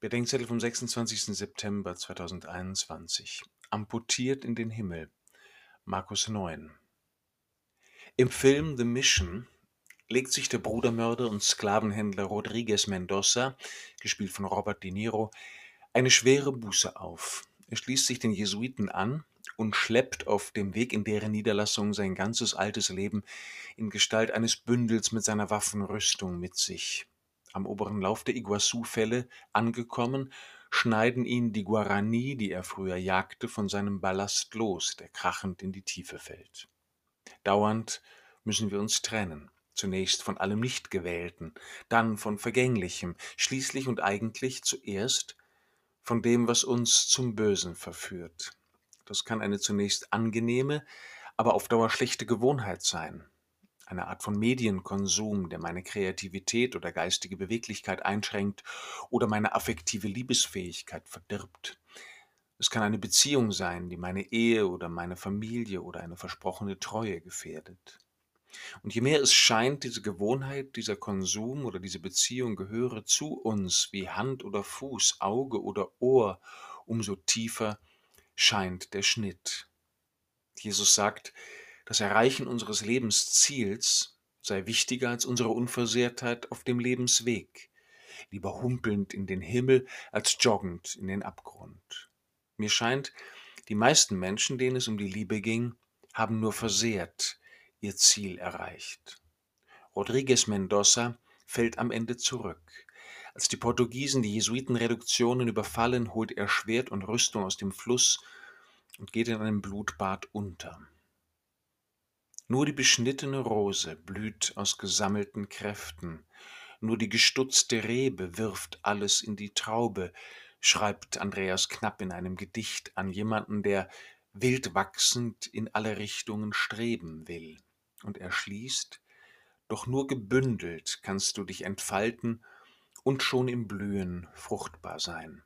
Bedenkzettel vom 26. September 2021. Amputiert in den Himmel. Markus 9. Im Film The Mission legt sich der Brudermörder und Sklavenhändler Rodriguez Mendoza, gespielt von Robert De Niro, eine schwere Buße auf. Er schließt sich den Jesuiten an und schleppt auf dem Weg in deren Niederlassung sein ganzes altes Leben in Gestalt eines Bündels mit seiner Waffenrüstung mit sich am oberen Lauf der Iguazu-Fälle angekommen, schneiden ihn die Guarani, die er früher jagte, von seinem Ballast los, der krachend in die Tiefe fällt. Dauernd müssen wir uns trennen, zunächst von allem Nichtgewählten, dann von Vergänglichem, schließlich und eigentlich zuerst von dem, was uns zum Bösen verführt. Das kann eine zunächst angenehme, aber auf Dauer schlechte Gewohnheit sein, eine Art von Medienkonsum, der meine Kreativität oder geistige Beweglichkeit einschränkt oder meine affektive Liebesfähigkeit verdirbt. Es kann eine Beziehung sein, die meine Ehe oder meine Familie oder eine versprochene Treue gefährdet. Und je mehr es scheint, diese Gewohnheit, dieser Konsum oder diese Beziehung gehöre zu uns wie Hand oder Fuß, Auge oder Ohr, umso tiefer scheint der Schnitt. Jesus sagt, das Erreichen unseres Lebensziels sei wichtiger als unsere Unversehrtheit auf dem Lebensweg, lieber humpelnd in den Himmel als joggend in den Abgrund. Mir scheint, die meisten Menschen, denen es um die Liebe ging, haben nur versehrt ihr Ziel erreicht. Rodriguez Mendoza fällt am Ende zurück. Als die Portugiesen die Jesuitenreduktionen überfallen, holt er Schwert und Rüstung aus dem Fluss und geht in einem Blutbad unter. Nur die beschnittene Rose blüht aus gesammelten Kräften, nur die gestutzte Rebe wirft alles in die Traube, schreibt Andreas Knapp in einem Gedicht an jemanden, der wild wachsend in alle Richtungen streben will. Und er schließt, doch nur gebündelt kannst du dich entfalten und schon im Blühen fruchtbar sein.